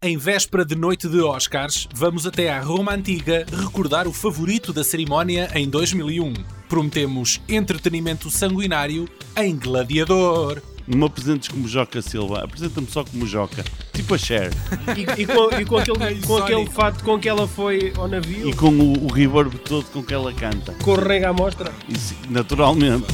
Em véspera de noite de Oscars, vamos até à Roma Antiga recordar o favorito da cerimónia em 2001. Prometemos entretenimento sanguinário em Gladiador. Não me apresentes como Joca Silva, apresenta-me só como Joca, tipo a Cher. E, e com, e com aquele, com aquele fato com que ela foi ao navio, E com o, o reverb todo com que ela canta. com o rega à mostra. Isso, naturalmente.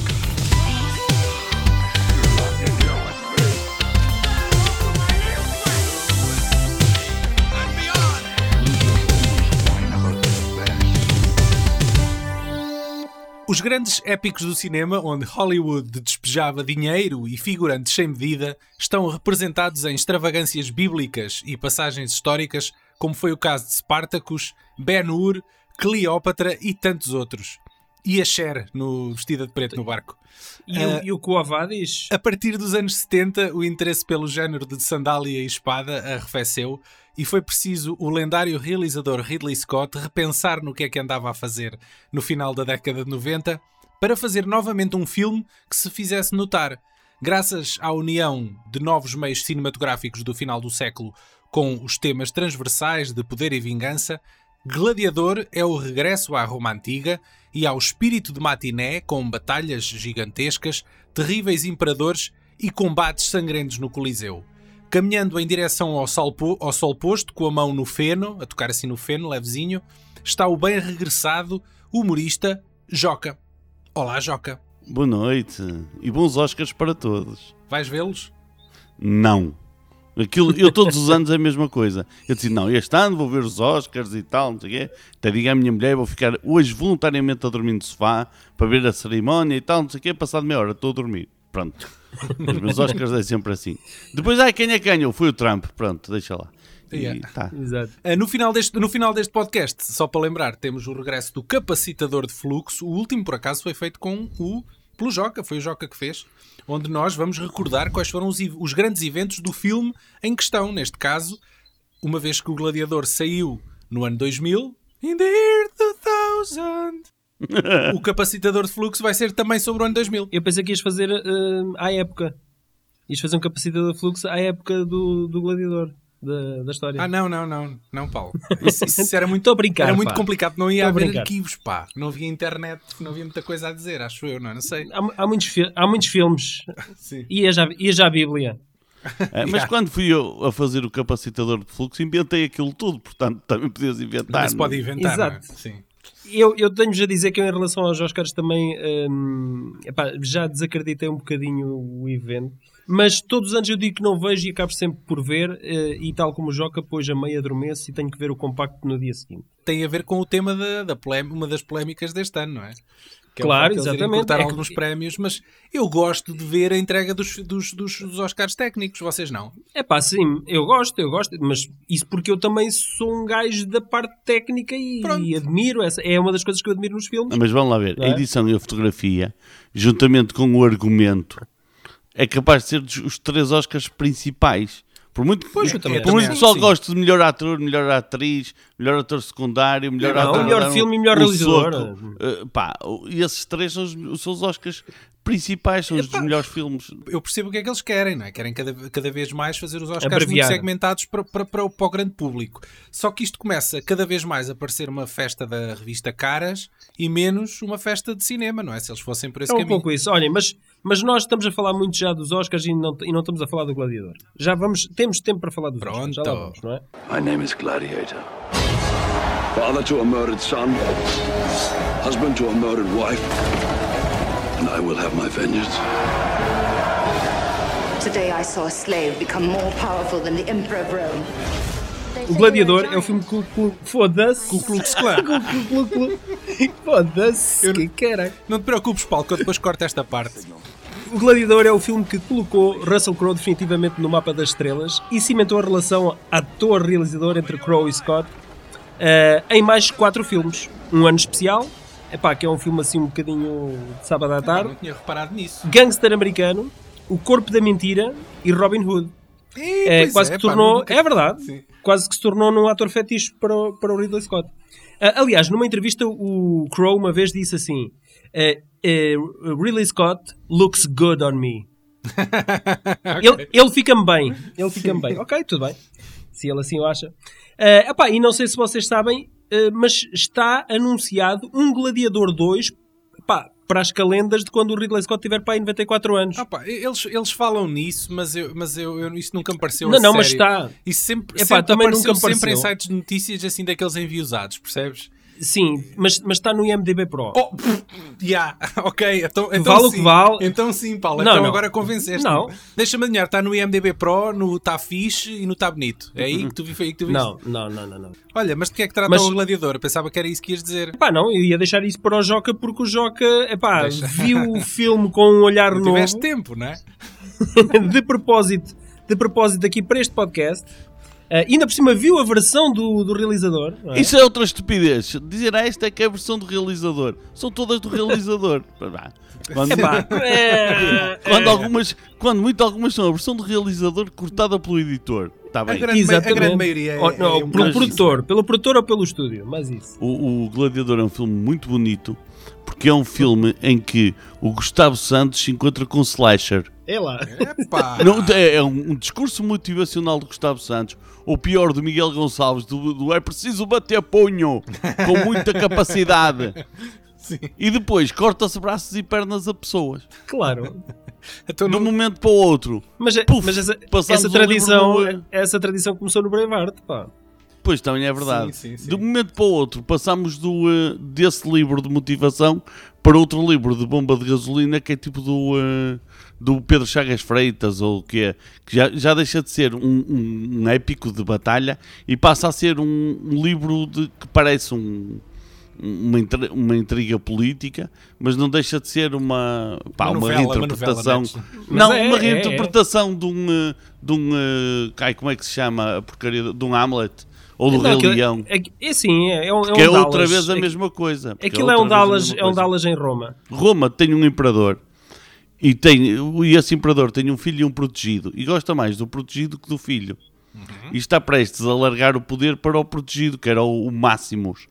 Os grandes épicos do cinema, onde Hollywood despejava dinheiro e figurantes sem medida, estão representados em extravagâncias bíblicas e passagens históricas, como foi o caso de Spartacus, Ben-Hur, Cleópatra e tantos outros. E a Cher, no vestida de preto no barco. E, o, e o Coavadis, A partir dos anos 70, o interesse pelo género de sandália e espada arrefeceu e foi preciso o lendário realizador Ridley Scott repensar no que é que andava a fazer no final da década de 90 para fazer novamente um filme que se fizesse notar. Graças à união de novos meios cinematográficos do final do século com os temas transversais de poder e vingança, Gladiador é o regresso à Roma Antiga e ao espírito de matiné com batalhas gigantescas, terríveis imperadores e combates sangrentos no Coliseu. Caminhando em direção ao sol, ao sol posto, com a mão no feno, a tocar assim no feno, levezinho, está o bem regressado humorista Joca. Olá, Joca. Boa noite e bons Oscars para todos. Vais vê-los? Não. Aquilo, eu todos os anos é a mesma coisa. Eu disse, não, este ano vou ver os Oscars e tal, não sei o quê. Até digo à minha mulher, vou ficar hoje voluntariamente a dormir no sofá para ver a cerimónia e tal, não sei o quê. Passado meia hora, estou a dormir. Pronto. Os meus Oscars é sempre assim. Depois, ai, quem é que ganhou? Foi o Trump. Pronto, deixa lá. E, Yeah. tá. exato. Ah, No final, deste, no final deste podcast, só para lembrar, temos o regresso do capacitador de fluxo. O último, por acaso, foi feito com o pelo Joca, foi o Joca que fez, onde nós vamos recordar quais foram os, os grandes eventos do filme em questão. Neste caso, uma vez que o Gladiador saiu no ano 2000, in the year 2000, o capacitador de fluxo vai ser também sobre o ano 2000. Eu pensei que ias fazer ah, à época. Ias fazer um capacitador de fluxo à época do, do gladiador, da, da história. Ah, não, não, não, não, Paulo. Isso, isso era muito, a brincar, era muito pá. complicado, não ia a haver brincar. arquivos, pá. Não havia internet, não havia muita coisa a dizer, acho eu, não, não sei. Há, há muitos, há muitos filmes. Sim. Ia já, ia já a Bíblia. É, mas quando fui eu a fazer o capacitador de fluxo, inventei aquilo tudo. Portanto, também podias inventar. Se pode não é? inventar, não é? Exato. Sim. Eu, eu tenho-vos a dizer que eu, em relação aos Oscars, também hum, epá, já desacreditei um bocadinho o evento. Mas todos os anos eu digo que não vejo e acabo sempre por ver. eh, e tal como o Joca, depois a meia adormeço e tenho que ver o compacto no dia seguinte. Tem a ver com o tema da, da uma das polémicas deste ano, não é? Que é Claro, eles irem exatamente. É que- alguns prémios, mas eu gosto de ver a entrega dos, dos, dos, dos Oscars técnicos, vocês não? É pá, sim, eu gosto, eu gosto, mas isso porque eu também sou um gajo da parte técnica e, e admiro. Essa, é uma das coisas que eu admiro nos filmes. Ah, Mas vamos lá ver, Não a é? edição e a fotografia, juntamente com o argumento, é capaz de ser os três Oscars principais. Por muito, Pois, eu também por muito que só sim. gosto de melhor ator, melhor atriz, melhor ator secundário, melhor Não, ator. melhor dar um- filme e melhor realizador. soco. Uh, pá, e esses três são os, os seus Oscars principais, são os dos melhores filmes. Eu percebo o que é que eles querem, não é? Querem cada, cada vez mais fazer os Oscars Abreviar. muito segmentados para, para, para, o, para o grande público. Só que isto começa cada vez mais a parecer uma festa da revista Caras e menos uma festa de cinema, não é? Se eles fossem por esse É um caminho. pouco isso. Olhem, mas, mas nós estamos a falar muito já dos Oscars e não, e não estamos a falar do Gladiador. Já vamos, temos tempo para falar dos Pronto. Oscars. Já lá vamos, não é? My name is Gladiator. Father to a murdered son, husband to a murdered wife, and I will have my vengeance. Today I saw a slave become more powerful than the Emperor of Rome. O Gladiador é o filme que... que- Foda-se. Com o Klux Klan. Cu- Foda-se. Que caralho. Não te preocupes, Paulo, que eu depois corto esta parte. O Gladiador é o filme que colocou Russell Crowe definitivamente no mapa das estrelas e cimentou a relação ator-realizador entre Crowe e Scott eh, em mais quatro filmes. Um ano especial, epá, que é um filme assim um bocadinho de sábado à tarde, não tinha reparado nisso. Gangster Americano, O Corpo da Mentira e Robin Hood. Ih, É, quase é, que pá, tornou, nunca- é verdade, Sim. quase que se tornou num ator fetiche para o, para o Ridley Scott. Ah, aliás, numa entrevista, o Crow uma vez disse assim: eh, eh, Ridley Scott looks good on me. ele ele fica-me bem. Ele fica-me bem. Ok, tudo bem. se ele assim o acha. Uh, epá, e não sei se vocês sabem, uh, mas está anunciado um Gladiador 2 epá, para as calendas de quando o Ridley Scott tiver para aí 94 anos. Ah, pá, eles, eles falam nisso, mas, eu, mas eu, eu, isso nunca me pareceu não, não, sério. mas está. Isso sempre, Epá, sempre também apareceu nunca sempre em sites de notícias assim daqueles enviosados, percebes? Sim, mas, mas está no IMDB Pro. Oh, yeah, ok, então, então Vale o sim. que vale. Então sim, Paulo, Não, então não. agora convenceste. Não. Deixa-me adivinhar, está no IMDB Pro, no Está Fixe e no Está Bonito. É aí que tu, vi- aí que tu viste? Não, não, não, não, não. Olha, mas de que é que trata Mas- o Gladiador? Eu pensava que era isso que ias dizer. Epá, não, eu ia deixar isso para o Joca porque o Joca, epá, Deixa. viu o filme com um olhar Não novo. tiveste tempo, não é? de propósito, de propósito aqui para este podcast. Uh, ainda por cima viu a versão do, do realizador. não é? Isso é outra estupidez. Dizer ah, esta é que é a versão do realizador. São todas do realizador. Quando, é, quando é, algumas, quando muito algumas são a versão do realizador cortada pelo editor. A bem. grande, ma- a Exatamente. grande maioria é, Oh, não, é um pelo produtor, pelo produtor ou pelo estúdio, mas isso. O, o Gladiador é um filme muito bonito porque é um filme em que o Gustavo Santos se encontra com o Slasher. É lá. Não, é, é um, um discurso motivacional do Gustavo Santos, ou pior, do Miguel Gonçalves, do, do é preciso bater punho com muita capacidade. Sim. E depois corta-se braços e pernas a pessoas. Claro. Então, De um não- momento para o outro. Mas, é- Puf, mas essa, essa tradição, do- essa tradição começou no Braveheart, pá. Pois também é verdade. Sim, sim, sim. De um momento para o outro, passamos do, eh, desse livro de motivação para outro livro de bomba de gasolina que é tipo do, eh, do Pedro Chagas Freitas, ou o que é, que já, já deixa de ser um, um- um épico de batalha e passa a ser um, um livro de, que parece um- uma, intri- uma intriga política, mas não deixa de ser uma, pá, Uma uma, novela, uma reinterpretação. novela, não, Mas é, uma é, reinterpretação de um, eh, de um eh, ai, como é que se chama a porcaria de um Hamlet ou do Não, Rei aquilo- Leão. É, é sim, é, é um, é um Que é Dallas. outra vez a É- mesma coisa. porque Aquilo é um Dallas, mesma é um. Dallas em Roma. Roma tem um imperador e, tem, e esse imperador tem um filho e um protegido e gosta mais do protegido que do filho. Uhum. E está prestes a largar o poder para o protegido, que era o, o Máximos.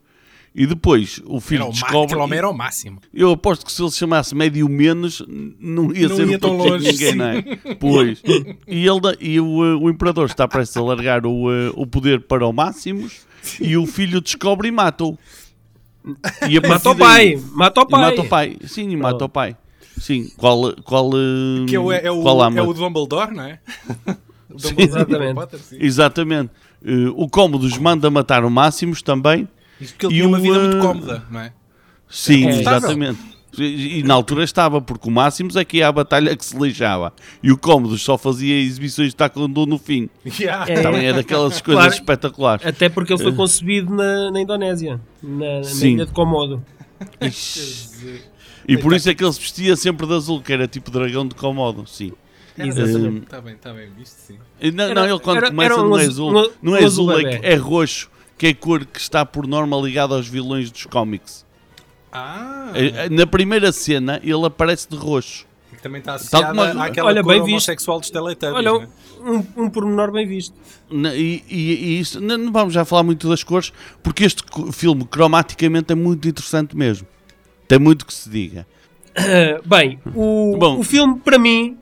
E depois o filho Era o descobre. aquele homem era o máximo. Eu aposto que se ele se chamasse médio menos, não ia Não ser ia o tão longe, ninguém, sim. não é? Pois. E, ele, e o, eh, o imperador está prestes a largar o, eh, o poder para o Máximos e o filho descobre e mata-o. E Mata o pai, mata o pai. mata o pai. Sim, e mata o pai. Sim, qual, qual, eh, Que é o, é o, qual é o Dumbledore, não é? O Sim. Exatamente. Potter, sim. Exatamente. Eh, o Cómodos manda matar o Máximos também. Isto porque ele E tinha uma vida muito eh, cómoda, não é? Sim, confortável. exatamente. E, e na altura estava, porque o Máximos é que ia à batalha que se lixava. E o Cómodos só fazia exibições de taekwondo no fim. Yeah. É. Também é daquelas coisas Claro. espetaculares. Até porque ele foi concebido na, na Indonésia, na, na Sim. ilha de Komodo. E por isso é que ele se vestia sempre de azul, que era tipo dragão de Komodo, sim. Exatamente. Está bem, está bem visto, sim. Não, Era- não, ele quando era- começa era um não é azul- um- não um é azul azul, é, é roxo, que é a cor que está por norma ligada aos vilões dos cómics. Ah, Eh, Na primeira cena ele aparece de roxo. que também está associada como- àquela Olha, cor bem visto. homossexual dos Teletubbies, Olha, né? um, um pormenor bem visto. Na- E, e- e isso, não vamos já falar muito das cores, porque este filme cromaticamente é muito interessante mesmo. Tem muito que se diga. Uh, bem, o, Bom. o filme, para mim,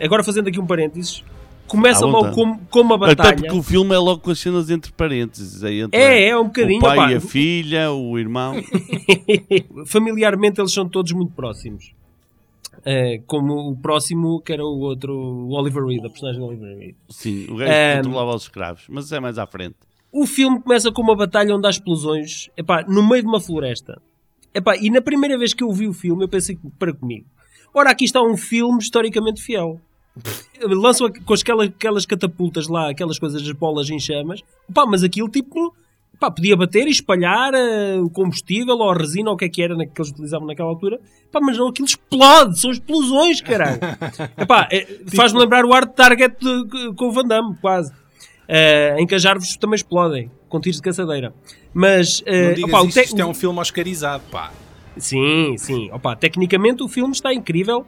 agora fazendo aqui um parênteses, começa logo vontade. com, com uma batalha. Até porque o filme é logo com as cenas entre parênteses. Aí entra É, é um bocadinho. O pai, opá, a filha, o irmão. familiarmente eles são todos muito próximos. Uh, como o próximo, que era o outro, o Oliver Reed, a personagem do Oliver Reed. Sim, o gajo Ehm. que controlava os escravos. Mas é mais à frente. O filme começa com uma batalha onde há explosões, epá, no meio de uma floresta. Epá, e na primeira vez que eu vi o filme, eu pensei para comigo. Ora, aqui está um filme historicamente fiel. Lançam com aquelas, aquelas catapultas lá, aquelas coisas, as bolas em chamas. Pá, mas aquilo tipo, pá, podia bater e espalhar eh, o combustível ou a resina ou o que é que era que eles utilizavam naquela altura. Pá, mas não, aquilo explode, são explosões, caralho. Epá, é, Faz-me lembrar o Art Target de- com o Van Damme, quase. Eh, em que as árvores também explodem com tiros de caçadeira. Mas, eh, Não digas opá, o isto, te- isto é um filme oscarizado, pá. Sim, sim. Opa, tecnicamente o filme está incrível.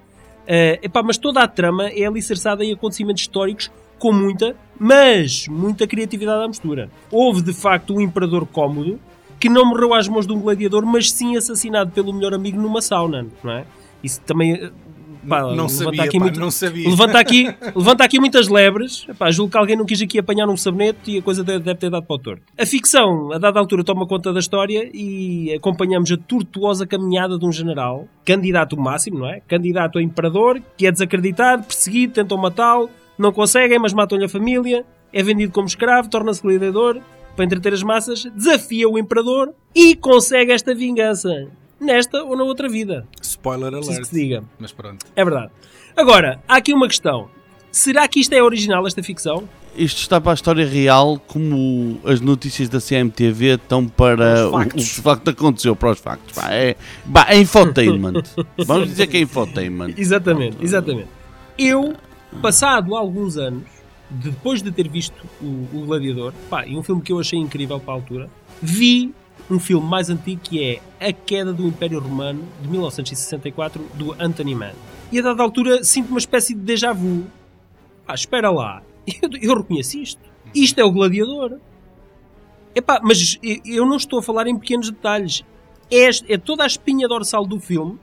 Eh, epá, mas toda a trama é alicerçada em acontecimentos históricos com muita, mas muita criatividade à mistura. Houve de facto um imperador cómodo que não morreu às mãos de um gladiador, mas sim assassinado pelo melhor amigo numa sauna, não é? Isso também eh, pá, Não levanta sabia, aqui pá, muito- não sabia. Levanta aqui, levanta aqui muitas lebres. Pá, julgo que alguém não quis aqui apanhar um sabonete e a coisa deve, deve ter dado para o torto. A ficção, a dada altura, toma conta da história e acompanhamos a tortuosa caminhada de um general, candidato máximo, não é? Candidato a imperador, que é desacreditado, perseguido, tentam matá-lo, não conseguem, mas matam-lhe a família, é vendido como escravo, torna-se gladiador para entreter as massas, desafia o imperador e consegue esta vingança. Nesta ou na outra vida. Spoiler alert. que se diga. Mas pronto. É verdade. Agora, há aqui uma questão. Será que isto é original, esta ficção? Isto está para a história real, como as notícias da CMTV estão para Os o, o factos. que de facto aconteceu, para os factos. Pá, é, pá, é infotainment. Vamos dizer que é infotainment. Exatamente, exatamente. Eu, passado alguns anos, depois de ter visto o, o Gladiador, pá, e um filme que eu achei incrível para a altura, vi um filme mais antigo que é A Queda do Império Romano, de 1964, do Anthony Mann. E a dada altura sinto uma espécie de déjà vu. Ah, espera lá, eu, eu reconheço isto. Isto é o Gladiador. Epá, mas eu- não estou a falar em pequenos detalhes. É, é toda a espinha dorsal do filme,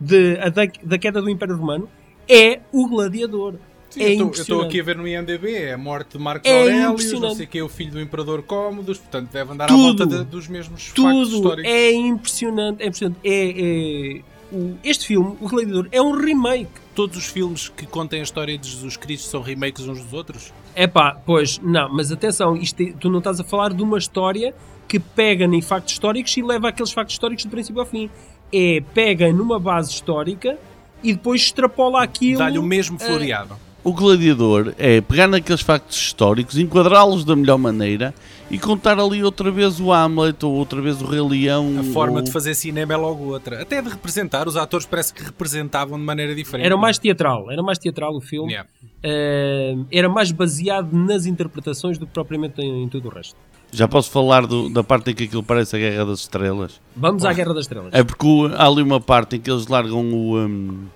de, a da, da queda do Império Romano, é o Gladiador. Sim, é eu estou- aqui a ver no IMDB, é a morte de Marcos É Aurelius, não sei que é o filho do Imperador Cómodos, portanto deve andar Tudo. à volta de- dos mesmos factos Tudo históricos. é impressionante. É impressionante. É, é- o- este filme, O Gladiador, é um remake. Todos os filmes que contem a história de Jesus Cristo são remakes uns dos outros? É pá, pois, não, mas atenção, isto é- tu não estás a falar de uma história que pega em factos históricos e leva aqueles factos históricos do princípio ao fim. É, pega numa base histórica e depois extrapola aquilo. Dá-lhe o mesmo floreado. O gladiador é pegar naqueles factos históricos, enquadrá-los da melhor maneira e contar ali outra vez o Hamlet ou outra vez o Rei Leão. A forma ou- de fazer cinema é logo outra. Até de representar, os atores parece que representavam de maneira diferente. Era mais teatral, era mais teatral o filme. Yeah. Eh, era mais baseado nas interpretações do que propriamente em, em tudo o resto. Já posso falar do- da parte em que aquilo parece a Guerra das Estrelas? Vamos à Guerra das Estrelas. É porque o- há ali uma parte em que eles largam o. hum,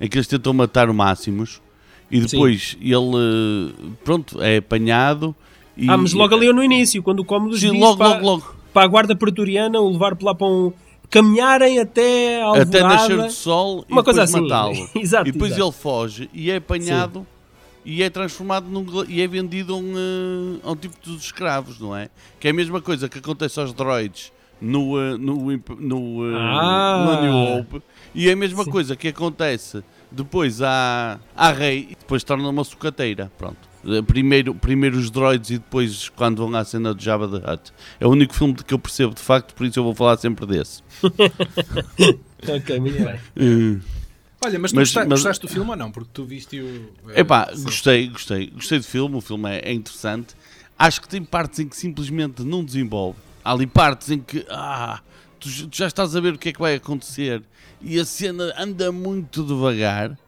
em que eles tentam matar o Máximos e depois ele. Pronto, é apanhado. E, Ah, mas logo ali no início, quando o Cómodos Sim, diz logo, para, logo, logo. para a guarda pretoriana o levar para lá para um... Caminharem até a Até nascer do sol Uma e coisa assim. matá-lo. Exato, e depois exato. ele foge e é apanhado e é transformado num, e é vendido a um, eh, a um tipo de escravos, não é? Que é a mesma coisa que acontece aos droids no, eh, no, no, eh, Ah. no New Hope e é a mesma coisa que acontece depois à, à Rei e depois torna uma sucateira. Pronto. Eh, Primeiro, primeiro os droids e depois quando vão à cena de Jabba the Hutt. É o único filme de que eu percebo de facto, por isso eu vou falar sempre desse. Ok, muito bem. Eh, Olha, mas tu Mas- gosta- mas- gostaste do filme ou não? Porque tu viste o. eh, Epá, sim. gostei, gostei. Gostei do filme, o filme é, é interessante. Acho que tem partes em que simplesmente não desenvolve. Há ali partes em que ah, tu, tu já estás a ver o que é que vai acontecer e a cena anda muito devagar,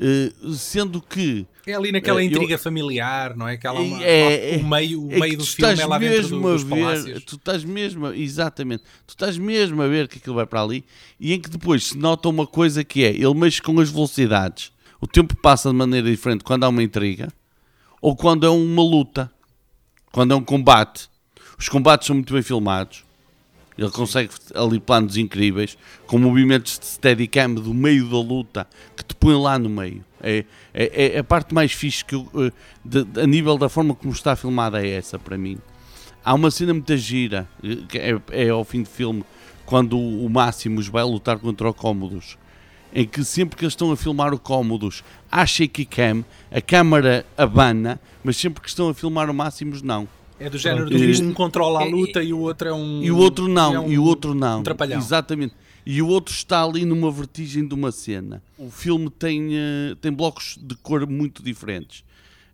eh, sendo que É ali naquela eu- intriga familiar, não é? Aquela, uma- É- o meio, o é meio do filme estás é lá dentro do, mesmo a dos ver, palácios. tu estás mesmo, a- exatamente, tu estás mesmo a ver que aquilo vai para ali e em que depois se nota uma coisa que é, ele mexe com as velocidades. O tempo passa de maneira diferente quando há uma intriga ou quando é uma luta, quando é um combate. Os combates são muito bem filmados. Ele consegue ali planos incríveis, com movimentos de steadicam do meio da luta que te põe lá no meio. É, é, é a parte mais fixe que eu, eh, de- de- a nível da forma como está filmada é essa para mim. Há uma cena muito gira, eh, que é, é ao fim do filme, quando o, o Máximos vai lutar contra o Cómodos, em que sempre que eles estão a filmar o Cómodos, há shaky cam, a câmara abana, mas sempre que estão a filmar o Máximos, não. É do género E- do um controla a luta e o outro é um. E o outro não, é um- e o outro não. um trapalhão. Exatamente. E o outro está ali numa vertigem de uma cena. O filme tem, eh, tem blocos de cor muito diferentes.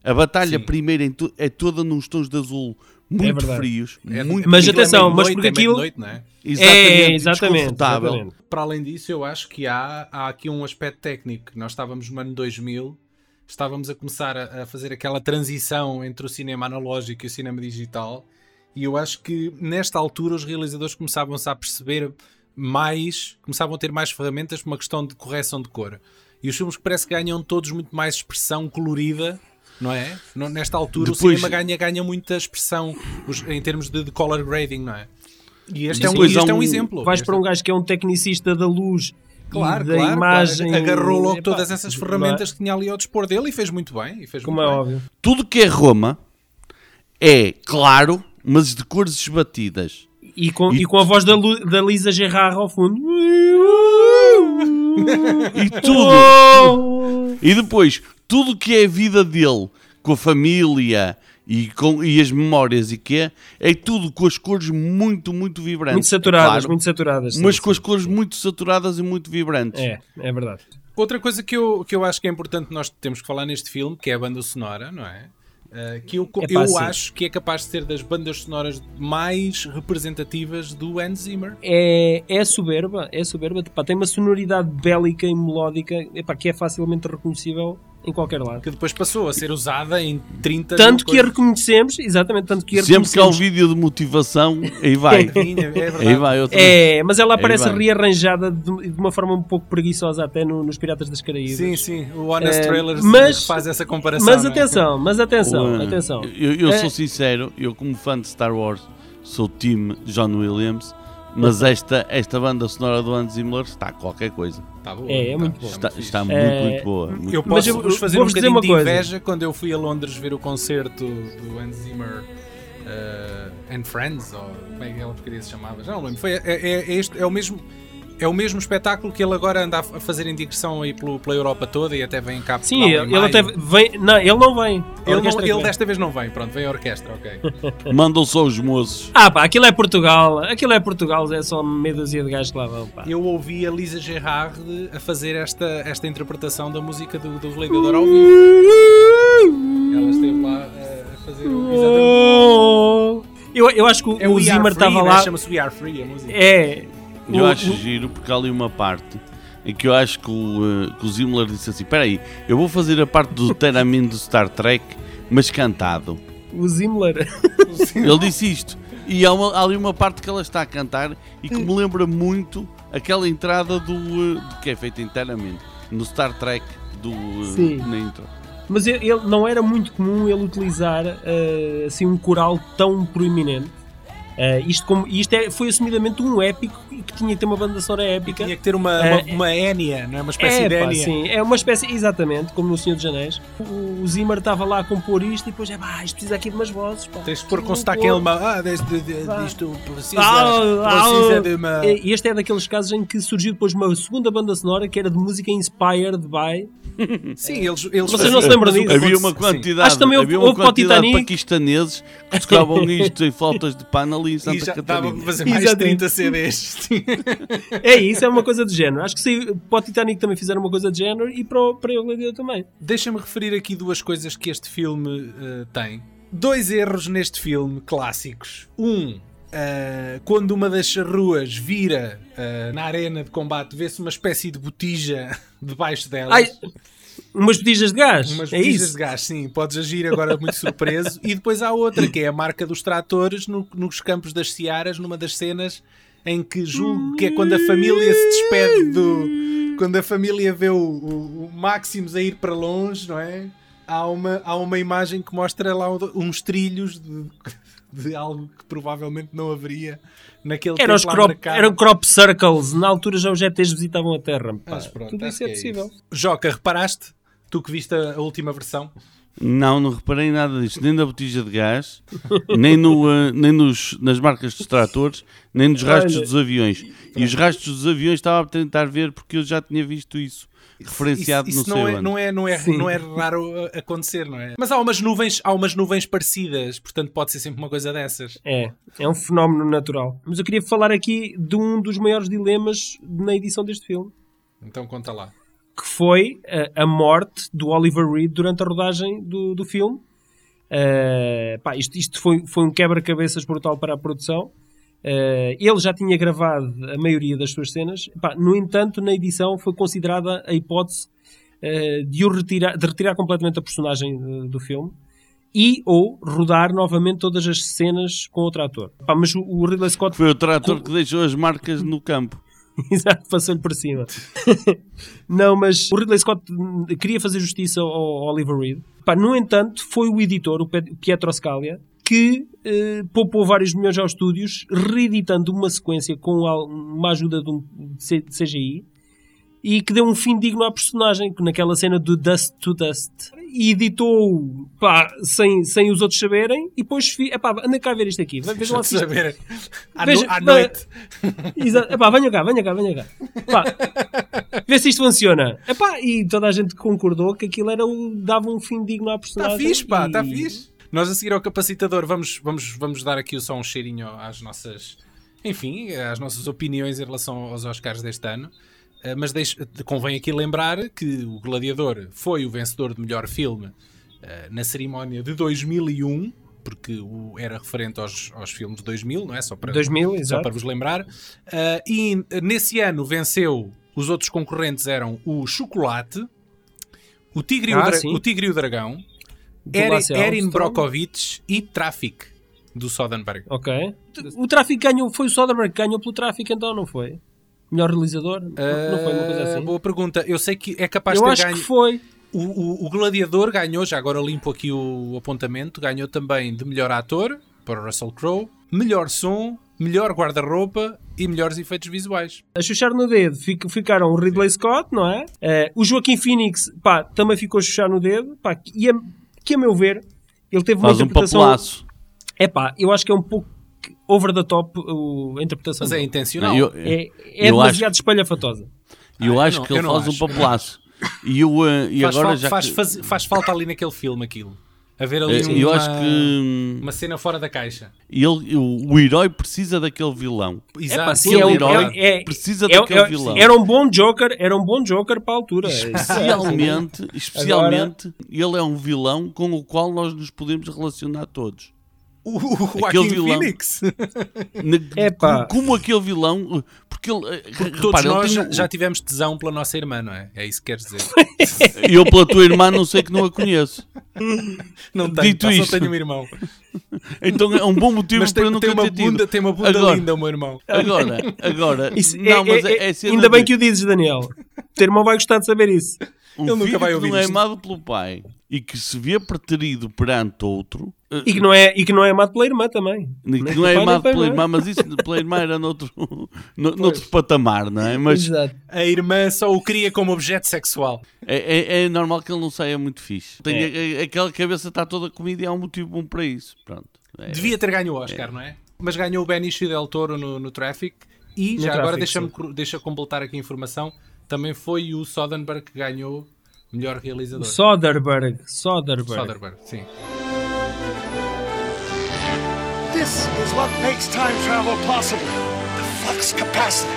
A batalha Sim. primeira é toda nos tons de azul muito verdade. frios, É- muito Mas aquilo é atenção, mas meia-noite, porque é aquilo- meia-noite, não é? exatamente, é, exatamente, desconfortável. exatamente. Para além disso, eu acho que há, há aqui um aspecto técnico. Nós estávamos no ano 2000, estávamos a começar a, a fazer aquela transição entre o cinema analógico e o cinema digital, e eu acho que nesta altura os realizadores começavam-se a perceber mais, começavam a ter mais ferramentas por uma questão de correção de cor. E os filmes que parece que ganham todos muito mais expressão colorida. Não é? No- Nesta altura Depois- o cinema ganha, ganha muita expressão os- em termos de, de color grading, não é? E este, é um, este há é um um- exemplo. Vais Este para é- um gajo que é um tecnicista da luz Claro, da claro, imagem. claro. Agarrou logo Epá, todas essas é? ferramentas que tinha ali ao dispor dele e fez muito bem. E fez Como é muito bem. óbvio. Tudo que é Roma é claro, mas de cores esbatidas. E com, E- e com a voz da, Lu- da Lisa Gerrard ao fundo. E tudo. E depois, tudo que é a vida dele, com a família e, com, e as memórias e que é, é tudo com as cores muito, muito vibrantes. Muito saturadas, Claro, muito saturadas. sim, Mas com sim. as cores muito saturadas e muito vibrantes. É, é verdade. Outra coisa que eu, que eu acho que é importante nós temos que falar neste filme, que é a banda sonora, não é? Uh, que eu, Epá, eu sim. acho que é capaz de ser das bandas sonoras mais representativas do Hans Zimmer. É, é soberba, é soberba. Pá, tem uma sonoridade bélica e melódica epá, que é facilmente reconhecível em qualquer lado. Que depois passou a ser usada em 30 Tanto que a reconhecemos, exatamente, tanto que a Sempre que há um vídeo de motivação, aí vai. Vinha, é verdade. aí vai outra É, mas ela aparece rearranjada de, de uma forma um pouco preguiçosa até no- nos Piratas das Caraíbas. Sim, sim. O Honest É, Trailers mas- faz essa comparação. Mas é? atenção, mas atenção, Uh, atenção. Eu, eu É- sou sincero, eu como fã de Star Wars sou time John Williams, mas esta, esta banda sonora do Hans Zimmer está qualquer coisa. Tá boa, É, é tá, muito bom. Está, fixe. está muito, É, muito boa. muito Eu boa. Posso eu- vos fazer um bocadinho uma de coisa. inveja quando eu fui a Londres ver o concerto do Hans Zimmer uh, and Friends, ou como é que porcaria se chamava? Já não lembro. Foi, é, é- é este, é o mesmo. É o mesmo espetáculo que ele agora anda a fazer em digressão aí pelo- pela Europa toda e até vem cá Sim, ele, ele até vem. Não, ele não vem. Ele, não- ele vem. desta vez não vem, pronto, vem a orquestra, ok. Mandam só os moços. Ah, pá, aquilo é Portugal. Aquilo é Portugal, é só meia dúzia de gajos que lá vão, pá. Eu ouvi a Lisa Gerard a fazer esta, esta interpretação da música do, do Gladiador ao vivo. Ela esteve lá eh, a fazer o. Exatamente. Eu, eu acho que o, É o o We Are Zimmer Free, estava né? lá. Chama-se We Are Free a música. É. Eu o- acho o- giro porque há ali uma parte em que eu acho que o, eh, que o Zimmer disse assim: Espera aí, eu vou fazer a parte do Teramin do Star Trek, mas cantado. O Zimmer. Ele disse isto. E há, uma- há ali uma parte que ela está a cantar e que me lembra muito aquela entrada do, eh, de que é feita inteiramente no Star Trek do, eh, Sim. na intro. Mas ele, ele- não era muito comum ele utilizar eh, assim um coral tão proeminente. Eh, isto como, isto é, foi assumidamente um épico e que tinha que ter uma banda sonora épica. Tinha que ter uma, É, uma, uma Enya, não é? Uma espécie é, de Enya. sim, é uma espécie, exatamente, como no Senhor dos Anéis. O, o Zimmer estava lá a compor isto e depois, é pá, isto precisa aqui de umas vozes. Pá. Tens de pôr com sotaque em alemão. Ah, deste, de, de, disto precisa, Ah, ah, precisa de uma. E Este é daqueles casos em que surgiu depois uma segunda banda sonora que era de música inspired by. Sim, eles, eles Vocês não se lembram disso? Havia uma Sim. quantidade, Acho que também houve- havia uma houve quantidade de paquistaneses que tocavam isto em flautas de em E Santa já dava Catarina. para fazer mais Exatamente. 30 CDs. É isso, é uma coisa de género. Acho que se, para o Titanic também fizeram uma coisa de género e para o, para o Gladiador também. Deixa-me referir aqui duas coisas que este filme eh, tem. Dois erros neste filme clássicos. Um, eh, quando uma das ruas vira eh, na arena de combate, vê-se uma espécie de botija debaixo delas. Ai, umas botijas de gás. Umas é botijas isso. de gás, sim. Podes agir agora muito surpreso. e depois há outra, que é a marca dos tratores no- nos campos das Searas, numa das cenas em que julgo que é quando a família se despede do. Quando a família vê o, o, o Maximus a ir para longe, não é? Há uma, há uma imagem que mostra lá uns trilhos de, de algo que provavelmente não haveria naquele Era tempo crop, marcado. eram crop circles. Na altura já os GTs visitavam a Terra. pá. Mas pronto, Tudo isso é que possível. isso. Joca, reparaste? Tu que viste a, a última versão? Não, não reparei nada disto, nem da botija de gás, nem, no, eh, nem nos, nas marcas dos tratores, nem nos rastros dos aviões. E os rastros dos aviões estava a tentar ver porque eu já tinha visto isso referenciado isso, isso no não, seu é, ano. não, é, não, é, Sim. não é raro uh, acontecer, não é? Mas há umas nuvens, há umas nuvens parecidas, portanto pode ser sempre uma coisa dessas. É, é um fenómeno natural. Mas eu queria falar aqui de um dos maiores dilemas na edição deste filme, Então conta lá. que foi a, a morte do Oliver Reed durante a rodagem do, do filme. Uh, pá, isto isto foi, foi um quebra-cabeças brutal para a produção. Uh, ele já tinha gravado a maioria das suas cenas. Pá, no entanto, na edição foi considerada a hipótese uh, de, o retirar, de retirar completamente a personagem uh, do filme e ou rodar novamente todas as cenas com outro ator. Pá, mas o, o Ridley Scott Foi o trator que deixou as marcas no campo. Exato, passou-lhe por cima. não, mas o Ridley Scott hum, queria fazer justiça ao, Oliver Reed. Pá, no entanto, foi o editor, o Pietro Scalia, que eh, poupou vários milhões aos estúdios, reeditando uma sequência com uma ajuda de um CGI, e que deu um fim digno à personagem, naquela cena do Dust to Dust. E editou pá, sem, sem os outros saberem e depois fi, epá, anda cá a ver isto aqui. Vejam lá se saber. À, Veja- no- à noite. Exato. Epá, venha cá, venha cá, venha cá. Pá, vê se isto funciona. Epá, e toda a gente concordou que aquilo era um, dava um fim digno à Está personagem. fixe, pá, e- está fixe. Nós a seguir ao capacitador vamos, vamos, vamos dar aqui só um cheirinho às nossas, enfim, às nossas opiniões em relação aos Oscars deste ano. Eh, Mas deixe- convém aqui lembrar que o Gladiador foi o vencedor de melhor filme eh, na cerimónia de 2001, porque era referente aos, aos filmes de 2000, não é? Só para, 2000, só exato. para vos lembrar. E nesse ano venceu, os outros concorrentes eram o Chocolate, o Tigre, e o, Ah, Dra- sim. o Tigre e o Dragão, Eri- Erin. Brockovich e Traffic, do Soderbergh. Ok. O tráfico ganhou, foi o Soderbergh que ganhou pelo tráfico então, não foi? Melhor realizador? não foi uma coisa Uh, assim? Boa pergunta. Eu sei que é capaz Eu de ter acho ganho. que foi. O, o- o Gladiador ganhou, já agora limpo aqui o apontamento, ganhou também de melhor ator para o Russell Crowe, melhor som, melhor guarda-roupa e melhores efeitos visuais. A chuchar no dedo fic- ficaram o Ridley Scott, não é? Eh, o Joaquim Phoenix, pá, também ficou a chuchar no dedo, pá, e a, que a meu ver, ele teve uma Faz um interpretação... papelaço. É pá, eu acho que é um pouco over the top o- a interpretação Mas é intencional. Eu, É, é eu demasiado espalhafatosa. eu Ah, acho não- que ele faz um acho. papelaço. E, eu, uh, e faz, agora fal- já. faz, que- faz- faz falta ali naquele filme aquilo. Haver ali Eh, uma, eu acho que hum, uma cena fora da caixa. ele, o, o herói precisa daquele vilão. Exato. É pá, sim, Aquele é, um- herói é, é, precisa é- daquele é- vilão. Era um bom Joker, era um bom Joker para a altura. Especialmente, especialmente ele é um vilão com o qual nós nos podemos relacionar todos. O, o Aquele vilão. Phoenix. Na- Epá. como, como aquele vilão, porque ele, eh, Todos repara, ele nós tem já, já tivemos tesão pela nossa irmã, não é? É isso que queres dizer. eu pela tua irmã não sei que não a conheço. Não tenho, Dito pá, só isto. tenho um irmão. Então é um bom motivo Mas para eu tem, não tem ter uma tido. bunda, tem uma bunda Agora- linda, o meu irmão. Agora, agora, Isso não, é- mas é- é, é ainda bem que o dizes, Daniel. O teu irmão vai gostar de saber isso. Um Ele nunca filho vai que ouvir não é isto. amado pelo pai e que se vê preterido perante outro eh, E que não é, e que não é amado pela irmã também. que Nem não é amado pela irmã, mas isso pela irmã era noutro, no, noutro patamar, não é? Mas Exato. A irmã só o cria como objeto sexual. é, é- é normal que ele não saia muito fixe. Tem É. a- a- aquela cabeça está toda comida e há um motivo bom para isso. Pronto. É. Devia ter ganho o Oscar, não é? Mas ganhou o Benicio del Toro no, no Traffic. E No já agora deixa-me deixa completar aqui a informação. Também foi o Soderbergh que ganhou melhor realizador. Soderbergh. Soderbergh. Soderbergh, sim. This is what makes time travel possible. The flux capacitor.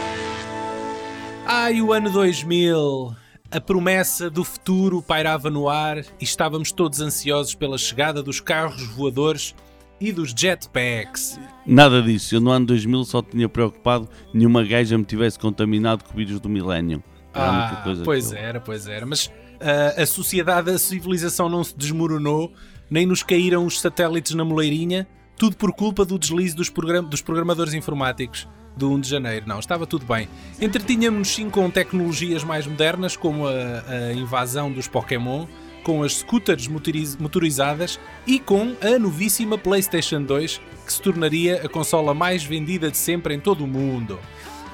Ai, o ano 2000. A promessa do futuro pairava no ar e estávamos todos ansiosos pela chegada dos carros voadores e dos jetpacks. Nada disso. Eu no ano 2000 só tinha preocupado nenhuma gaja me tivesse contaminado com o vírus do milénio. Ah, pois era, pois era. Mas ah, a sociedade, a civilização não se desmoronou, nem nos caíram os satélites na moleirinha, tudo por culpa do deslize dos, program- dos programadores informáticos do 1 de janeiro. Não, estava tudo bem. Entretínhamos sim com tecnologias mais modernas, como a, a invasão dos Pokémon, com as scooters motoriz- motorizadas e com a novíssima PlayStation 2, que se tornaria a consola mais vendida de sempre em todo o mundo.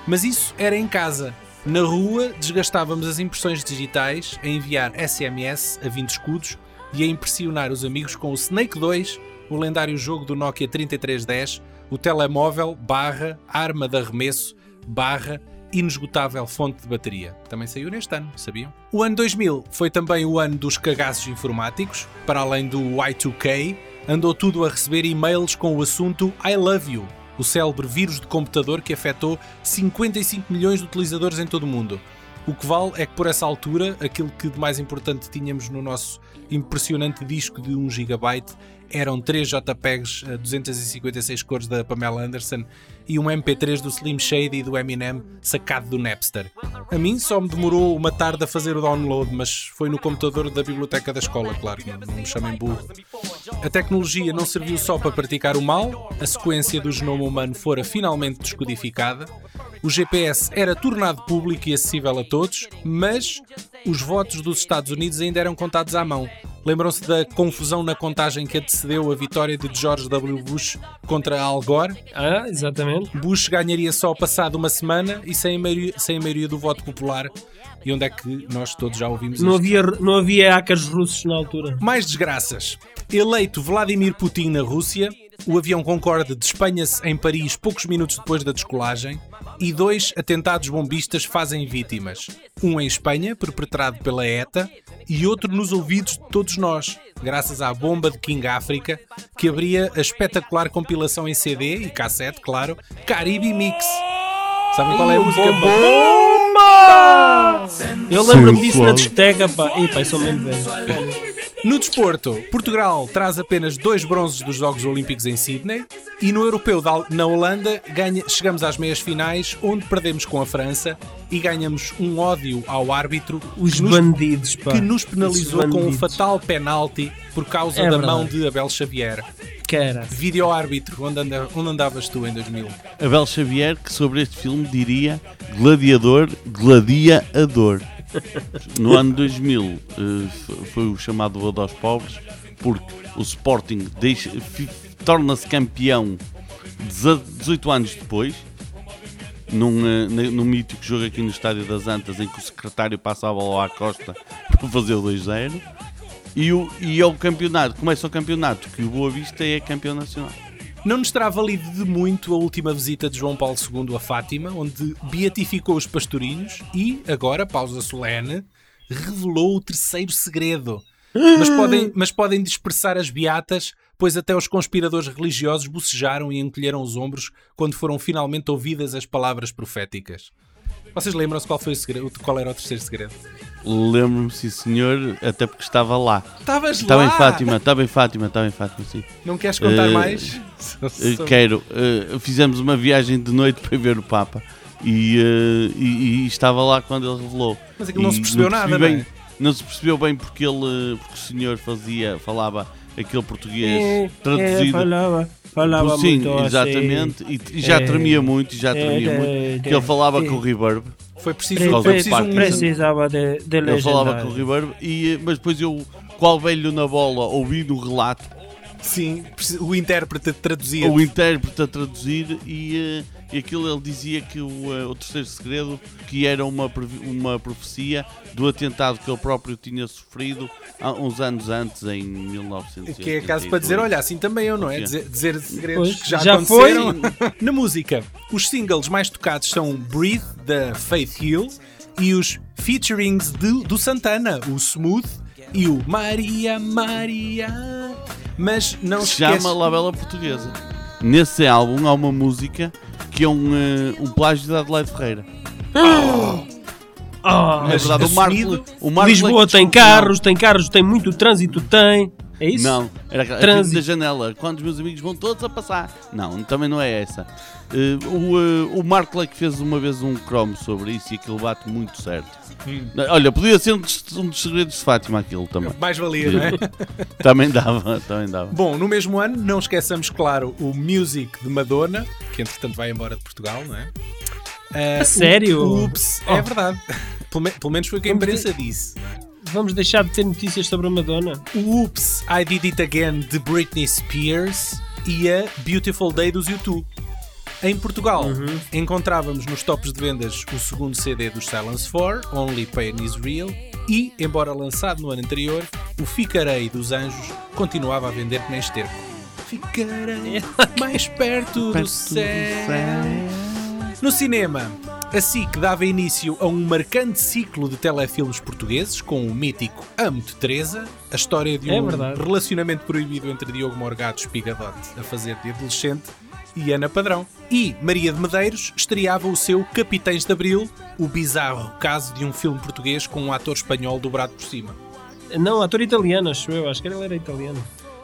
Mas isso era em casa. Na rua, desgastávamos as impressões digitais a enviar SMS a 20 escudos e a impressionar os amigos com o Snake 2, o lendário jogo do Nokia 3310, o telemóvel barra arma de arremesso barra inesgotável fonte de bateria. Também saiu neste ano, sabiam? O ano 2000 foi também o ano dos cagaços informáticos. Para além do Y2K, andou tudo a receber e-mails com o assunto I love you, o célebre vírus de computador que afetou 55 milhões de utilizadores em todo o mundo. O que vale é que por essa altura, aquilo que de mais importante tínhamos no nosso impressionante disco de 1 GB eram 3 JPEGs a 256 cores da Pamela Anderson e um MP3 do Slim Shady e do Eminem sacado do Napster. A mim só me demorou uma tarde a fazer o download, mas foi no computador da biblioteca da escola, claro, não me chamem burro. A tecnologia não serviu só para praticar o mal, a sequência do genoma humano fora finalmente descodificada, o GPS era tornado público e acessível a todos, mas os votos dos Estados Unidos ainda eram contados à mão. Lembram-se da confusão na contagem que antecedeu a vitória de George W. Bush contra Al Gore? Ah, exatamente. Bush ganharia só passado uma semana e sem a maioria, sem a maioria do voto popular. E onde é que nós todos já ouvimos Não isto? havia, não havia hackers russos na altura. Mais desgraças. Eleito Vladimir Putin na Rússia, o avião Concorde despenha-se em Paris poucos minutos depois da descolagem e dois atentados bombistas fazem vítimas. Um em Espanha, perpetrado pela ETA, e outro nos ouvidos de todos nós, graças à bomba de King África, que abria a espetacular compilação em CD e cassete, claro, Caribe Mix. Sabem qual é a música? Eu lembro-me disso na discoteca, pá. Ih, pá, eu sou mesmo velho. No desporto, Portugal traz apenas dois bronzes dos Jogos Olímpicos em Sydney e no Europeu na Holanda ganha- chegamos às meias finais, onde perdemos com a França e ganhamos um ódio ao árbitro Os que nos, bandidos, pá. que nos penalizou Os com um fatal penalti por causa É da verdade. mão de Abel Xavier. Cara. Vídeo árbitro, onde, anda- onde andavas tu em 2000? Abel Xavier, que sobre este filme diria gladiador, gladiador. No ano 2000 eh, foi o chamado Bodo aos Pobres, porque o Sporting torna-se campeão deza- 18 anos depois, num, eh, num mítico jogo aqui no Estádio das Antas, em que o secretário passa a bola à costa para fazer o 2-0. E, o, e é o campeonato, começa o campeonato, que o Boa Vista é campeão nacional. Não nos terá valido de muito a última visita de João Paulo II a Fátima, onde beatificou os pastorinhos e, agora, pausa solene, revelou o terceiro segredo. Mas podem, mas podem dispersar as beatas, pois até os conspiradores religiosos bocejaram e encolheram os ombros quando foram finalmente ouvidas as palavras proféticas. Vocês lembram-se qual foi o? Qual era o terceiro segredo? Lembro-me, sim senhor, até porque estava lá. Estavas Estava lá! em Fátima, estava em Fátima, estava em Fátima, sim. Não queres contar Eh, mais? Eh, Quero. eh, fizemos uma viagem de noite para ver o Papa e, e- e estava lá quando ele revelou. Mas aquilo não se percebeu percebi nada, não bem, é? Não se percebeu bem porque ele, porque o senhor fazia, falava aquele português É, traduzido. falava, falava Sim, muito assim. exatamente. E, e já É. tremia muito, e já É, tremia é, muito. é, Que ele falava é. com o reverb. Foi preciso, Pre- foi preciso um. Precisava de, de Ele falava com o reverb. E, mas depois eu, qual velho na bola, ouvi no relato Sim, o intérprete traduzia. o intérprete a traduzir e, eh, e aquilo ele dizia que o, eh, o terceiro segredo que era uma, uma profecia do atentado que ele próprio tinha sofrido há uns anos antes, em 1982. Que é caso para dizer, olha, assim também eu, não é? Dizer, dizer segredos Pois, que já, já aconteceram. Na música, os singles mais tocados são Breathe, da Faith Hill, e os featurings de- do Santana, o Smooth e o Maria Maria. Mas não se se chama esquece... La Bela Portuguesa. Nesse álbum há uma música que é um, eh, um plágio de Adelaide Ferreira. Ah, É verdade, o Marco, o Marco Lisboa tem carros, tem carros, tem muito trânsito, tem. É isso? Não, era aquela Trânsito. da janela. Quando os meus amigos vão todos a passar. Não, também não é essa. Eh, o, eh, o Mark Lake fez uma vez um cromo sobre isso e aquilo bate muito certo. Olha, podia ser um dos, um dos segredos de Fátima aquilo também. Mais valia, não é? também dava, também dava. Bom, no mesmo ano, não esqueçamos, claro, o Music de Madonna, que entretanto vai embora de Portugal, não é? A sério? Ups, é Oh. verdade. Pelo, pelo menos foi o que a imprensa disse. Vamos deixar de ter notícias sobre a Madonna? O Oops, I Did It Again de Britney Spears e a Beautiful Day dos YouTube. Em Portugal, encontrávamos nos tops de vendas o segundo CD dos Silence 4, Only Pain Is Real, e, embora lançado no ano anterior, o Ficarei dos Anjos continuava a vender nem esterco. Ficarei mais perto, do céu. No cinema, a SIC dava início a um marcante ciclo de telefilmes portugueses com o mítico Amo-te Teresa, a história de É um verdade. relacionamento proibido entre Diogo Morgado Espigadote a fazer de adolescente e Ana Padrão. E Maria de Medeiros estreava o seu Capitães de Abril, o bizarro caso de um filme português com um ator espanhol dobrado por cima. Não, ator italiano, acho eu. Acho que ele era italiano.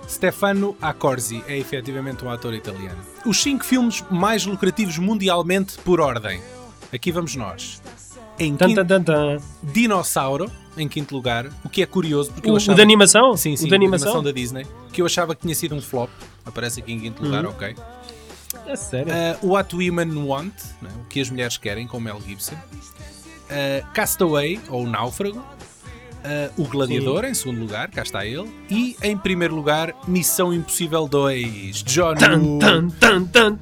Stefano Accorsi é efetivamente um ator italiano. Os cinco filmes mais lucrativos mundialmente por ordem. Aqui vamos nós. Em Tan, quinto, tan, tan. Dinossauro, em quinto lugar, o que é curioso porque eu O, achava... o de animação? Sim, sim, o de animação? da Disney, que eu achava que tinha sido um flop. Aparece aqui em quinto lugar, ok. É sério. Uh, What Women Want, né, o que as mulheres querem, com Mel Gibson. Uh, Castaway, ou Náufrago. Uh, o Gladiador, em segundo lugar, cá está ele. E, em primeiro lugar, Missão Impossível 2. John tan, tan, tan, tan,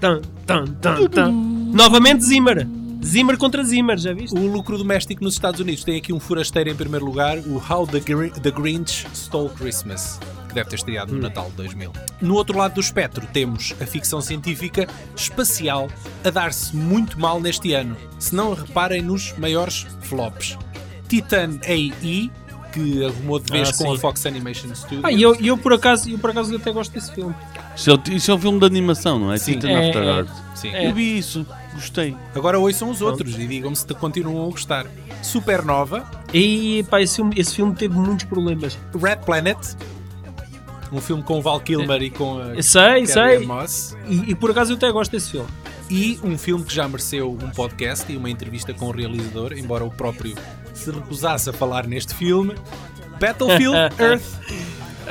tan, tan, tan, tan. Novamente Zimmer. Zimmer contra Zimmer, já viste? O lucro doméstico nos Estados Unidos tem aqui um forasteiro em primeiro lugar, o How the, Gr- the Grinch Stole Christmas, que deve ter estreado no Natal de 2000. No outro lado do espectro temos a ficção científica espacial a dar-se muito mal neste ano, se não reparem nos maiores flops. Titan AI, que arrumou de vez Ah, com sim. a Fox Animation Studios. Ah, e eu, eu por acaso, eu por acaso até gosto desse filme. Isso é, isso é um filme de animação, não é? Sim. Titan É, After é. Earth. Sim. Eu vi isso, gostei. Agora ouçam os outros e digam-me se te continuam a gostar. Supernova, E pá, esse filme, esse filme teve muitos problemas. Red Planet, um filme com o Val Kilmer e com a sei, Carrie sei. Moss. E, e por acaso eu até gosto desse filme. E um filme que já mereceu um podcast e uma entrevista com o realizador, embora o próprio se recusasse a falar neste filme. Battlefield Earth.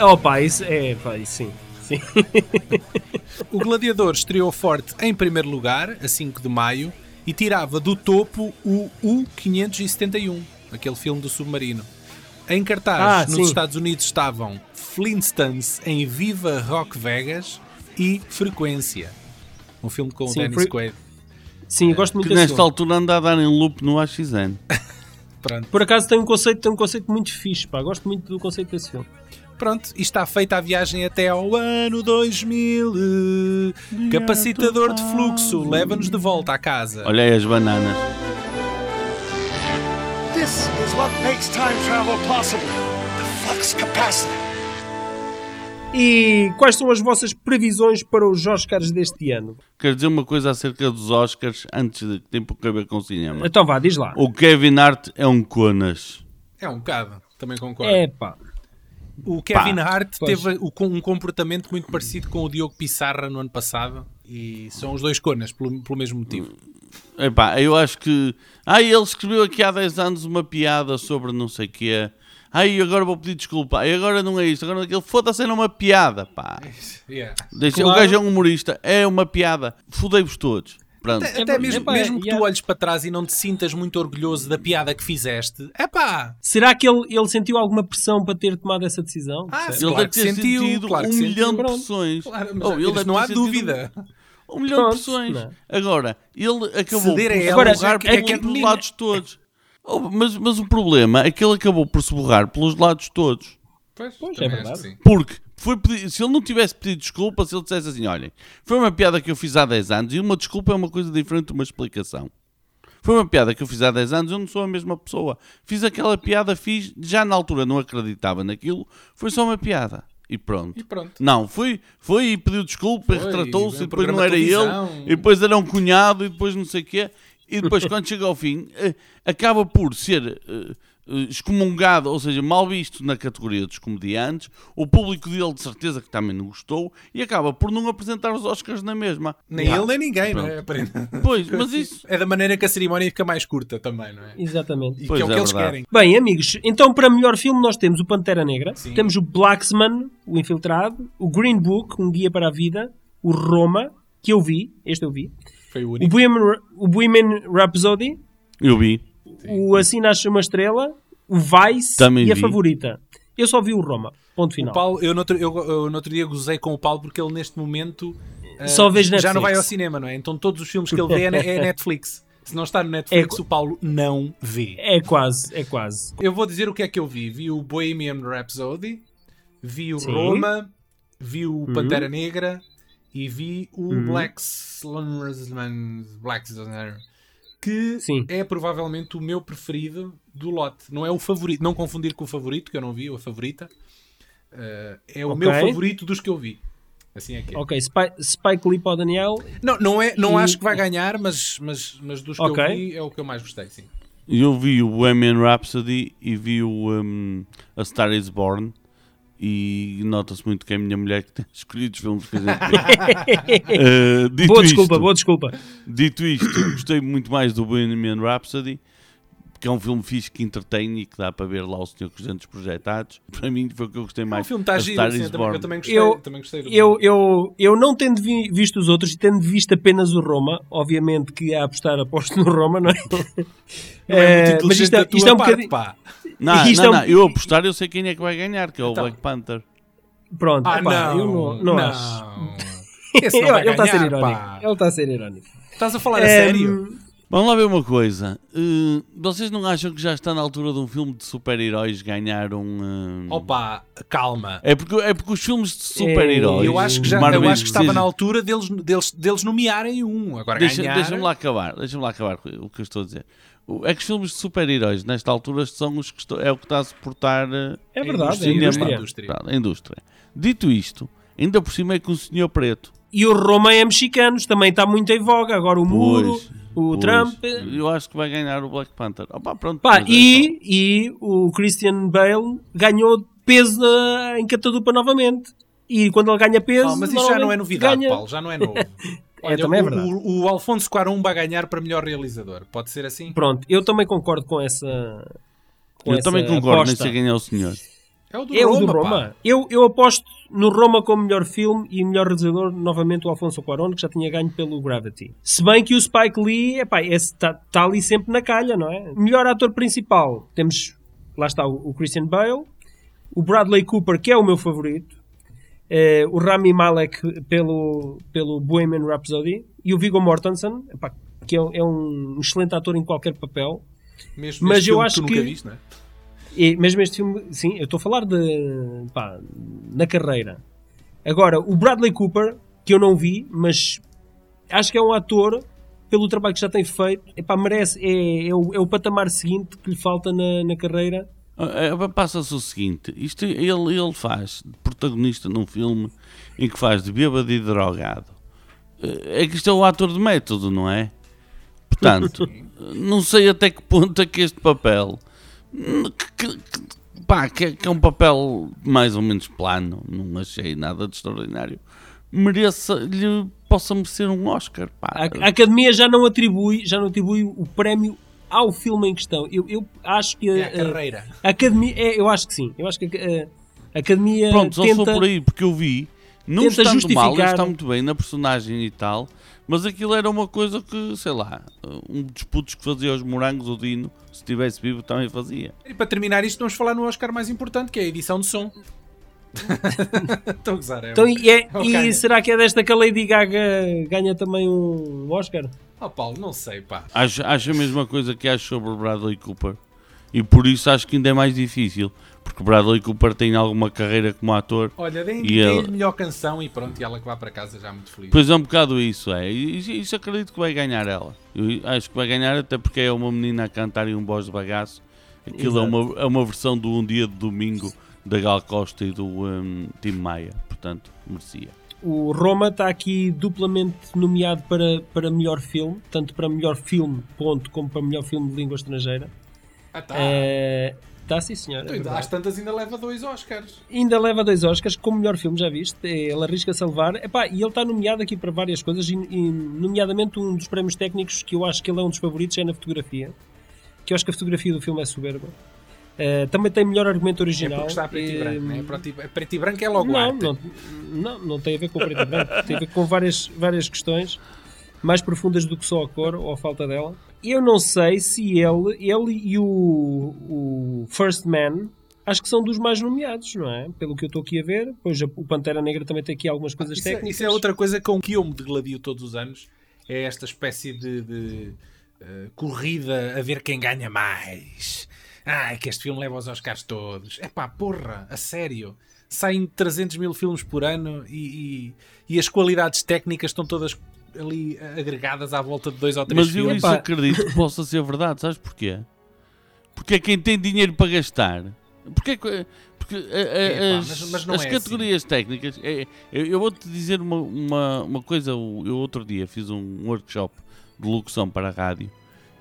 Oh pá, isso é, pá, isso sim. Sim. O Gladiador estreou forte em primeiro lugar, a 5 de maio, e tirava do topo o U-571, aquele filme do submarino. Em cartaz, Ah, nos sim. Estados Unidos estavam Flintstones em Viva Rock Vegas e Frequência, um filme com o Sim, Dennis Fre- Quaid. Sim, eu gosto muito Que desse nesta filme. altura anda a dar em loop no AXN. Pronto. Por acaso tem um conceito, tem um conceito muito fixe, pá. Gosto muito do conceito desse filme. Pronto, e está feita a viagem até ao ano 2000. Capacitador de fluxo, leva-nos de volta à casa. Olha aí as bananas. This is what makes time travel possible. The flux capacitor. E quais são as vossas previsões para os Oscars deste ano? Quero dizer uma coisa acerca dos Oscars antes de que tem pouco a ver com o cinema. Então vá, diz lá. O Kevin Hart é um conas. É um bocado, também concordo. É pá. O Kevin Hart Pois. teve o- um comportamento muito parecido com o Diogo Pissarra no ano passado e são os dois conas pelo, pelo mesmo motivo. Epá, eu acho que. Ah, ele escreveu aqui há 10 anos uma piada sobre não sei o quê. Ai, agora vou pedir desculpa. Ai, agora não é isto. Agora aquilo. Foda-se, era uma piada, pá. Yeah. Deixa, Claro. O gajo é um humorista. É uma piada. Fudei-vos todos. Pronto. Até, É até mesmo, epá, mesmo que yeah. tu olhes para trás e não te sintas muito orgulhoso da piada que fizeste, é pá! Será que ele, ele sentiu alguma pressão para ter tomado essa decisão? Ah, sim. Ele claro deve que ter sentiu, sentido claro que um sentiu. milhão de pressões. Claro, mas Oh, deve não há dúvida. Um milhão Pronto, de pressões. não. Agora, ele acabou Ceder por se borrar é que é pelos lados todos. Oh, mas, mas o problema é que ele acabou por se borrar pelos lados todos. Pois, Pois, é verdade. Porque foi pedir- se ele não tivesse pedido desculpa, se ele dissesse assim: olhem, foi uma piada que eu fiz há 10 anos e uma desculpa é uma coisa diferente de uma explicação. Foi uma piada que eu fiz há 10 anos, eu não sou a mesma pessoa. Fiz aquela piada, fiz, já na altura não acreditava naquilo, foi só uma piada. E pronto. E pronto. Não, foi, foi e pediu desculpa e retratou-se, e depois não era ele, e depois era um cunhado, e depois não sei o quê. E depois, quando chega ao fim, eh, acaba por ser eh, excomungado, ou seja, mal visto na categoria dos comediantes. O público dele, de certeza, que também não gostou, e acaba por não apresentar os Oscars na mesma. Nem Pá, ele nem ninguém, não é? Pois, mas isso. É da maneira que a cerimónia fica mais curta também, não é? Exatamente. E Pois que é o é que eles verdade. querem. Bem, amigos, então para melhor filme nós temos o Pantera Negra, Sim. temos o Blacksman, o Infiltrado, o Green Book, um guia para a vida, o Roma, que eu vi, este eu vi, Foi o o único. Bohemian, Ra- o Bohemian Rhapsody, Eu vi. O Assim Nasce Uma Estrela, o Vice Também e a vi. favorita. Eu só vi o Roma, ponto O final. Paulo, eu, no outro, eu, eu no outro dia gozei com o Paulo porque ele neste momento eh, Só vês já não vai ao cinema, não é? Então todos os filmes que ele vê é, é Netflix. Se não está no Netflix, É- o Paulo não vê. É quase, é quase. Eu vou dizer o que é que eu vi. Vi o Bohemian Rhapsody, vi o Sim. Roma, vi o Uhum. Pantera Negra e vi o Black Slumbers- Black Slumbers, que Sim. é provavelmente o meu preferido do lote. Não é o favorito, não confundir com o favorito, que eu não vi, ou a favorita. Uh, é o Ok. meu favorito dos que eu vi. Assim é que é. Ok, Spike, Spike Lee para o Daniel. Não, não, é, não E- acho que vai ganhar, mas, mas, mas dos que eu vi é o que eu mais gostei, sim. Eu vi o Bohemian Rhapsody e vi o um, A Star Is Born. E nota-se muito que é a minha mulher que tem escolhido os filmes que a gente vê. Dito Boa isto, desculpa, boa desculpa. Dito isto, gostei muito mais do Bohemian Rhapsody, que é um filme fixe que entretém e que dá para ver lá o Senhor com os dentes projetados. Para mim foi o que eu gostei O mais. filme está A giro, sim, também, eu também gostei. Eu- também gostei Eu, eu, eu não tendo vi- visto os outros e tendo visto apenas o Roma, obviamente que a apostar aposto no Roma, não é? Não é muito inteligente mas isto, é- isto é um parte, bocadinho. pá. Não, Isto não, é não, eu apostar, eu sei quem é que vai ganhar, que é o Então. Black Panther. Pronto, Ah, epá, não, eu não, não, acho. Esse não vai ele está a ser irónico. pá. Ele está a ser irónico. Estás a falar a Ehm, sério? Vamos lá ver uma coisa. Uh, vocês não acham que já está na altura de um filme de super-heróis ganhar um. uh, Opa, calma. É porque, é porque os filmes de super-heróis. Eu acho que, já, eu acho que estava seja- na altura deles, deles, deles nomearem um. Agora Deixa- ganhar... Deixa-me lá acabar, deixa-me lá acabar com o que eu estou a dizer. É que os filmes de super-heróis, nesta altura, são os que estão- é o que está a suportar uh, É A verdade, é a indústria, indústria. a indústria. a indústria. Dito isto, ainda por cima é com o senhor preto. E o Roma é mexicanos, também está muito em voga. Agora o Muro, Pois, o pois. Trump. Eu acho que vai ganhar o Black Panther. Opa, pronto, Pá, é e, e o Christian Bale ganhou peso na- em Catadupa novamente. E quando ele ganha peso. Ah, mas isso já não é novidade, ganha... Paulo, já não é novo. Olha, também é o- verdade. O, o Alfonso Cuarón vai ganhar para melhor realizador. Pode ser assim? Pronto, eu também concordo com essa. Com Eu essa também concordo, nem aposta. sei quem é o senhor. É o do É o Roma, do pá. Roma. Eu, eu aposto no Roma como melhor filme e melhor realizador, novamente o Alfonso Cuarón, que já tinha ganho pelo Gravity. Se bem que o Spike Lee, está tá ali sempre na calha, não é? Melhor ator principal, temos, lá está, o, o Christian Bale, o Bradley Cooper, que é o meu favorito, eh, o Rami Malek pelo, pelo Bohemian Rhapsody e o Viggo Mortensen, epá, que é, é um excelente ator em qualquer papel. Mesmo Mas eu acho tu nunca que- viste, não é? E mesmo este filme, sim, eu estou a falar de pá, na carreira. Agora, o Bradley Cooper, que eu não vi, mas acho que é um ator, pelo trabalho que já tem feito, epá, merece, é, é, o, é o patamar seguinte que lhe falta na, na carreira. É, é, Passa-se o seguinte: isto, ele, ele faz de protagonista num filme em que faz de bêbado e drogado. É que isto é o ator de método, não é? Portanto, não sei até que ponto é que este papel. Que, que- que- pá, que, é- que é um papel mais ou menos plano, não achei nada de extraordinário. Mereça, lhe possa merecer um Oscar. Pá. A, a Academia já não atribui, já não atribui o prémio ao filme em questão. Eu, eu acho que É a a, carreira. a Academia, é, eu acho que sim. Eu acho que a, a Academia Pronto, só tenta, sou por aí, porque eu vi, não estando mal, está muito bem na personagem e tal, mas aquilo era uma coisa que, sei lá, um dos putos que fazia os morangos, o Dino, se estivesse vivo também fazia. E para terminar isto, vamos falar no Oscar mais importante, que é a edição de som. Estou a gozar, é. Então, e, é- É e será que é desta que a Lady Gaga ganha também um Oscar? Oh, Paulo, não sei, pá. Acho, acho a mesma coisa que acho sobre o Bradley Cooper. E por isso acho que ainda é mais difícil, porque o Bradley Cooper tem alguma carreira como ator. Olha, deem-lhe melhor canção e pronto, e ela que vá para casa já muito feliz. Pois é um bocado isso, é. E Isso, isso acredito que vai ganhar ela. Eu acho que vai ganhar até porque é uma menina a cantar e um voz de bagaço. Aquilo é uma, é uma versão do Um Dia de Domingo da Gal Costa e do um, Tim Maia. Portanto, merecia. O Roma está aqui duplamente nomeado para, para melhor filme, tanto para melhor filme, ponto, como para melhor filme de língua estrangeira. Ah, tá. Está sim, senhor. é Então, às tantas ainda leva dois Oscars. Ainda leva dois Oscars como melhor filme, já viste? É, Ele arrisca-se a levar. Epá, e ele está nomeado aqui para várias coisas, e, e, nomeadamente um dos prémios técnicos que eu acho que ele é um dos favoritos é na fotografia. Que eu acho que a fotografia do filme é soberba. Eh, também tem melhor argumento É original. porque está a preto e Eh, branco, né? Preto e- preto e branco é logo Não, arte. não, não, não tem a ver com preto e branco. Tem a ver com várias, várias questões mais profundas do que só a cor ou a falta dela. Eu não sei se ele, ele e o, o First Man acho que são dos mais nomeados, não é? Pelo que eu estou aqui a ver. Pois o Pantera Negra também tem aqui algumas coisas Isso é, técnicas. isso é outra coisa com que eu me degladio todos os anos. É esta espécie de, de, eh, corrida a ver quem ganha mais. Ai, que este filme leva aos Oscars todos. É pá, porra, a sério. Saem 300 mil filmes por ano e, e, e as qualidades técnicas estão todas ali agregadas à volta de dois ou três Mas eu isso Epá. acredito que possa ser verdade, sabes porquê? Porque é quem tem dinheiro para gastar. Porque, é que- porque eh, eh, Epá, as, mas- mas as é categorias técnicas. é- eu eu vou-te dizer uma, uma, uma coisa. Eu outro dia fiz um workshop de locução para a rádio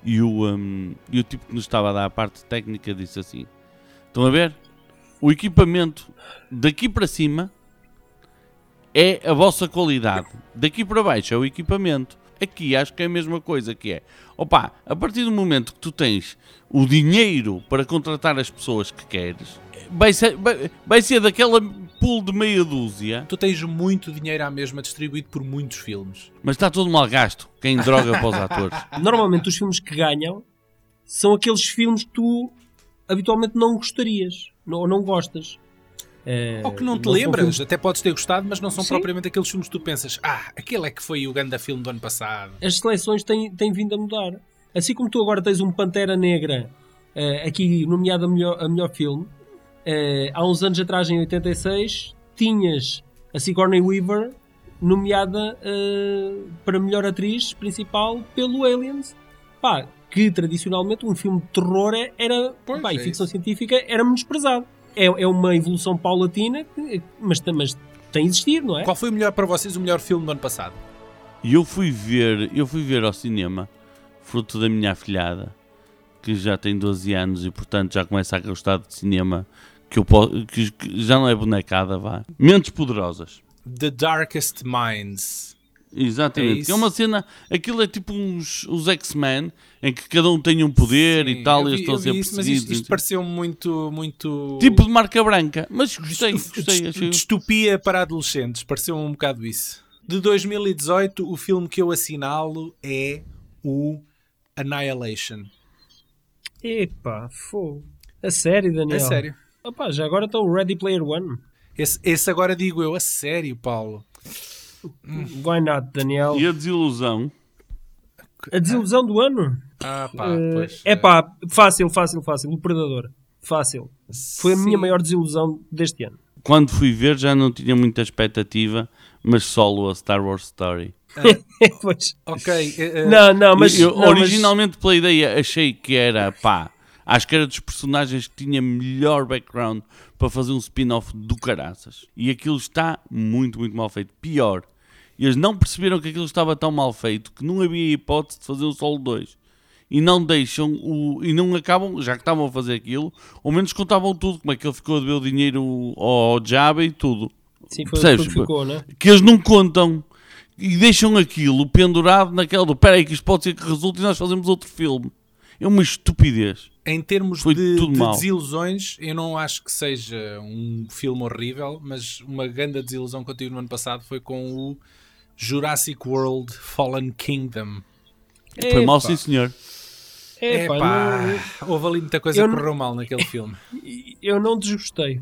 e o, hum, e o tipo que nos estava a dar a parte técnica disse assim: Estão a ver? O equipamento daqui para cima é a vossa qualidade. Daqui para baixo é o equipamento. Aqui acho que é a mesma coisa que é. Opa, a partir do momento que tu tens o dinheiro para contratar as pessoas que queres, vai ser, vai, vai ser daquela pool de meia dúzia, Tu tens muito dinheiro à mesma distribuído por muitos filmes. mas está todo mal gasto. Quem droga para os atores. Normalmente os filmes que ganham são aqueles filmes que tu habitualmente não gostarias, ou não, não gostas. Eh, Ou que não te são lembras, filmes- até podes ter gostado, mas não são Sim. propriamente aqueles filmes que tu pensas, ah, aquele é que foi o grande filme do ano passado. As seleções têm, têm vindo a mudar. Assim como tu agora tens um Pantera Negra eh, aqui nomeado a melhor, a melhor filme, eh, há uns anos atrás, em 86, tinhas a Sigourney Weaver nomeada eh, para melhor atriz principal pelo Aliens. Pá, que tradicionalmente um filme de terror era, Pois, pá, e é ficção científica era menosprezado. É, é uma evolução paulatina, que- mas, mas tem existido, não é? Qual foi o melhor para vocês, o melhor filme do ano passado? E eu fui ver, eu fui ver ao cinema, fruto da minha afilhada, que já tem 12 anos e portanto já começa a gostar de cinema, que, eu po- que- que já não é bonecada, vá. Mentes Poderosas. The Darkest Minds. É Exatamente. que é uma cena, aquilo é tipo uns, os X-Men, em que cada um tem um poder Sim, e tal, e vi- eles estão a ser isso, mas perseguidos. isto, isto pareceu muito, muito... Tipo de marca branca. Mas gostei, gostei. Achei... Distopia para adolescentes, pareceu um bocado isso. De 2018, o filme que eu assinalo é o Annihilation. Epá, fogo. A sério, Daniel? É sério. Opa, já agora estou Ready Player One. Esse, esse agora digo eu, a sério, Paulo. Why not, Daniel? E a desilusão. A desilusão do ano? Ah, pá, pois. é pá, fácil, fácil, fácil. O Predador. Fácil. Foi a minha maior desilusão deste ano. Quando fui ver já não tinha muita expectativa, mas solo a Star Wars Story. Pois. Ok. eh, Não, não, mas. eu, não, mas- originalmente pela ideia achei que era pá, acho que era dos personagens que tinha melhor background para fazer um spin-off do caraças. E aquilo está muito, muito mal feito. Pior, eles não perceberam que aquilo estava tão mal feito que não havia hipótese de fazer o solo 2. E não deixam o. E não acabam, já que estavam a fazer aquilo, ao menos contavam tudo, como é que ele ficou a dever o dinheiro ao Jabba e tudo. Sim, foi Percebes? que ficou, né? que eles não contam e deixam aquilo pendurado naquela do peraí que isto pode ser que resulte e nós fazemos outro filme. É uma estupidez. Em termos Foi de, de desilusões, eu não acho que seja um filme horrível, mas uma grande desilusão que eu tive no ano passado foi com o Jurassic World Fallen Kingdom. Foi mal sim senhor. epá, Epá, não- houve ali muita coisa Eu que não- correu mal naquele filme. eu não desgostei.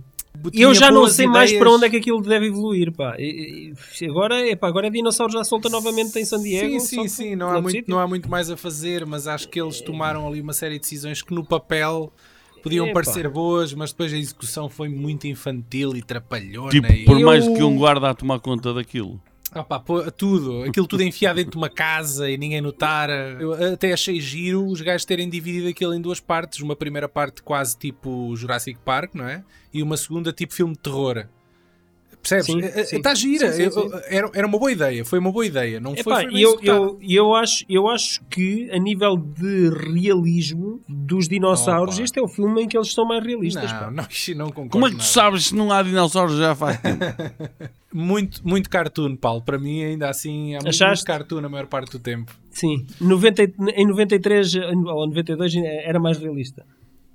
Tinha eu já não sei mais ideias. para onde é que aquilo deve evoluir, pá. E- e- Agora, epá, agora a dinossauro já solta novamente em San Diego. Sim, sim, sim, não há, muito, sítio. não há muito mais a fazer, mas acho que eles tomaram ali uma série de decisões que no papel podiam Epá. parecer boas, mas depois a execução foi muito infantil e trapalhona. Tipo, e... por Eu- mais que um guarda a tomar conta daquilo. Pá, pô, tudo, aquilo tudo enfiado dentro de uma casa e ninguém notar. Eu até achei giro os gajos terem dividido aquilo em duas partes. Uma primeira parte quase tipo Jurassic Park, não é? E uma segunda tipo filme de terror. Percebes? Sim, É- é- sim. Está gira. Sim, sim. Era, era uma boa ideia, foi uma boa ideia. Não foi, Epá, foi bem eu, eu, eu, acho, eu acho que a nível de realismo dos dinossauros, Opa. este é o filme em que eles são mais realistas. Não, pá. não, não concordo. Como é que tu nada. sabes se não há dinossauros já faz tempo? Muito, muito cartoon, Paulo. Para mim, ainda assim, há muito, Achaste? muito cartoon a maior parte do tempo. Sim, 90, e- em 93 ou 92 era mais realista.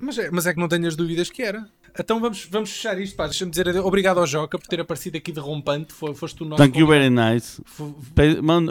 Mas é, mas é que não tenho as dúvidas que era. Então vamos, vamos fechar isto, pá. Deixa-me dizer adeus. obrigado ao Joca por ter aparecido aqui derrompante. Foi, foste o nosso. Thank you convidado. very nice.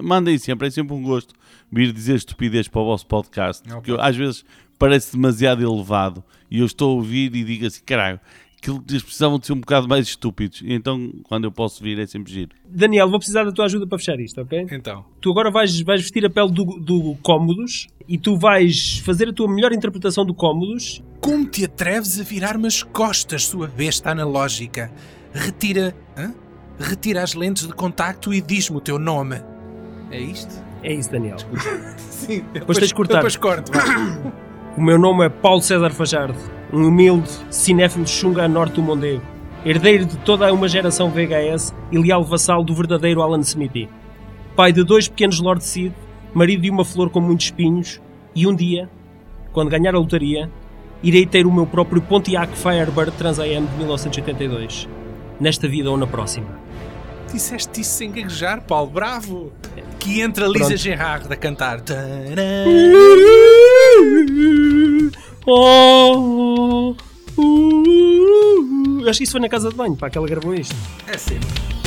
Mandem sempre, é sempre um gosto vir dizer estupidez para o vosso podcast. Ok. Porque eu, às vezes parece demasiado elevado e eu estou a ouvir e digo assim, caralho, que eles precisavam de ser um bocado mais estúpidos. E então, quando eu posso vir, é sempre giro. Daniel, vou precisar da tua ajuda para fechar isto, ok? Então, Tu agora vais, vais vestir a pele do, do Cómodos e tu vais fazer a tua melhor interpretação do Cómodos. como te atreves a virar-me as costas, sua besta analógica? Retira. hã? Retira as lentes de contacto e diz-me o teu nome. É isto? É isso, Daniel. Sim, Depois tens de cortar. Depois corto. O meu nome é Paulo César Fajardo, um humilde cinéfilo chunga a norte do Mondego, herdeiro de toda uma geração VHS e leal vassalo do verdadeiro Alan Smithy. Pai de dois pequenos Lord Sid, marido de uma flor com muitos espinhos, e um dia, quando ganhar a lotaria, irei ter o meu próprio Pontiac Firebird Trans AM de 1982. Nesta vida ou na próxima. Disseste isso sem gaguejar, Paulo. Bravo! Que entra Lisa Pronto. Gerard a cantar. Oh, uh, uh, uh. Acho que isso foi na casa de banho, para que ela gravou isto. É sempre.